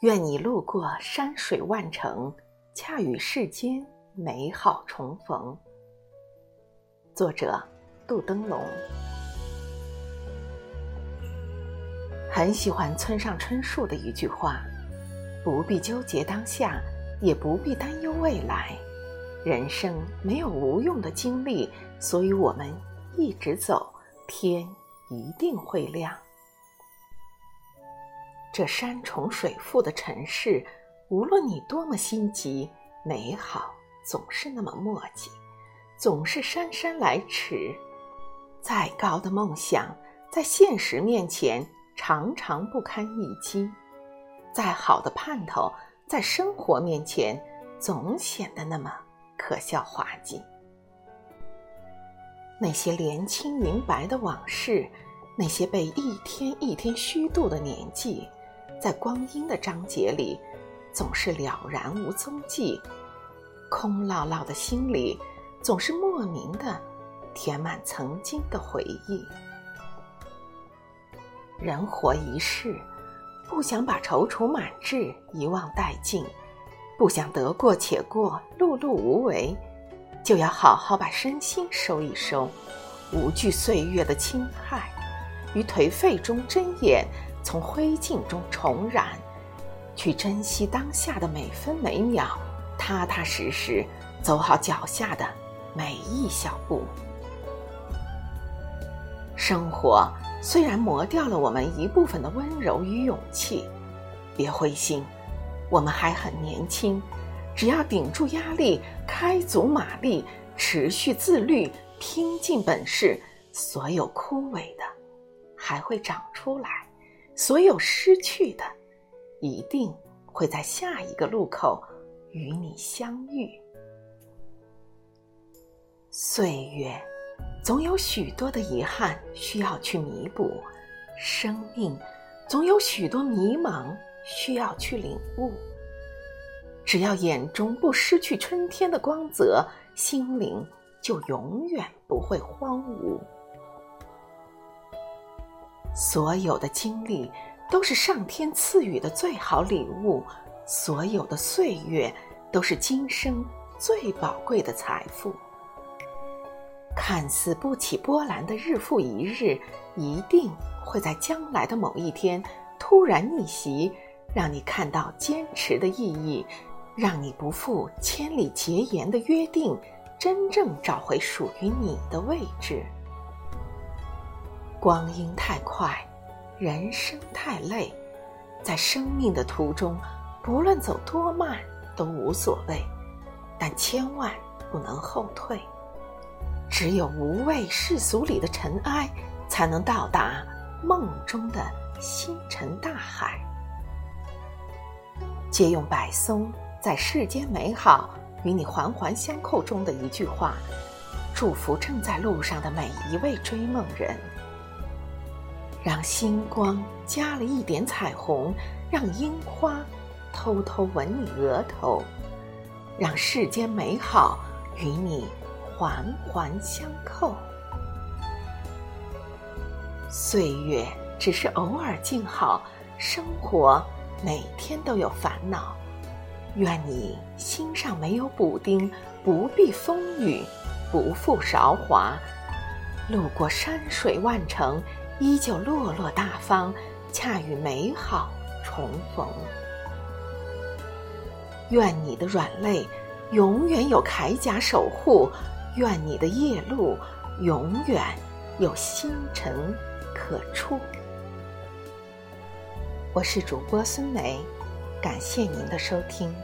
愿你路过山水万城，恰与世间美好重逢。作者：杜登龙。很喜欢村上春树的一句话：“不必纠结当下，也不必担忧未来。人生没有无用的经历，所以我们一直走，天一定会亮。”这山重水复的城市，无论你多么心急，美好总是那么墨迹，总是姗姗来迟。再高的梦想，在现实面前常常不堪一击；再好的盼头，在生活面前总显得那么可笑滑稽。那些年轻明白的往事，那些被一天一天虚度的年纪。在光阴的章节里，总是了然无踪迹；空落落的心里，总是莫名的填满曾经的回忆。人活一世，不想把踌躇满志遗忘殆尽，不想得过且过、碌碌无为，就要好好把身心收一收，无惧岁月的侵害，于颓废中睁眼。从灰烬中重燃，去珍惜当下的每分每秒，踏踏实实走好脚下的每一小步。生活虽然磨掉了我们一部分的温柔与勇气，别灰心，我们还很年轻，只要顶住压力，开足马力，持续自律，拼尽本事，所有枯萎的还会长出来。所有失去的，一定会在下一个路口与你相遇。岁月，总有许多的遗憾需要去弥补；生命，总有许多迷茫需要去领悟。只要眼中不失去春天的光泽，心灵就永远不会荒芜。所有的经历都是上天赐予的最好礼物，所有的岁月都是今生最宝贵的财富。看似不起波澜的日复一日，一定会在将来的某一天突然逆袭，让你看到坚持的意义，让你不负千里结言的约定，真正找回属于你的位置。光阴太快，人生太累，在生命的途中，不论走多慢都无所谓，但千万不能后退。只有无畏世俗里的尘埃，才能到达梦中的星辰大海。借用柏松在《世间美好与你环环相扣》中的一句话，祝福正在路上的每一位追梦人。让星光加了一点彩虹，让樱花偷偷吻你额头，让世间美好与你环环相扣。岁月只是偶尔静好，生活每天都有烦恼。愿你心上没有补丁，不避风雨，不负韶华，路过山水万城。依旧落落大方，恰与美好重逢。愿你的软肋永远有铠甲守护，愿你的夜路永远有星辰可触。我是主播孙梅，感谢您的收听。